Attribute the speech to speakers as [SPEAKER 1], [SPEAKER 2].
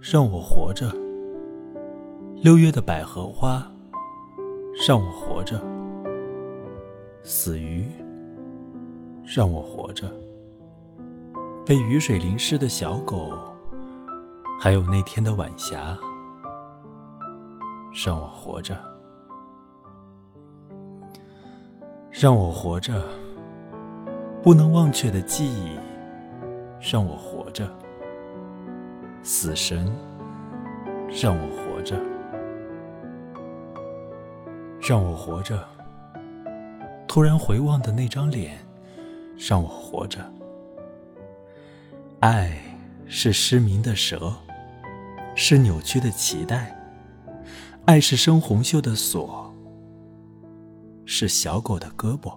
[SPEAKER 1] 让我活着；六月的百合花，让我活着；死鱼，让我活着；被雨水淋湿的小狗，还有那天的晚霞，让我活着；让我活着；不能忘却的记忆，让我活着。死神，让我活着，让我活着。突然回望的那张脸，让我活着。爱是失明的蛇，是扭曲的脐带，爱是深红锈的锁，是小狗的胳膊。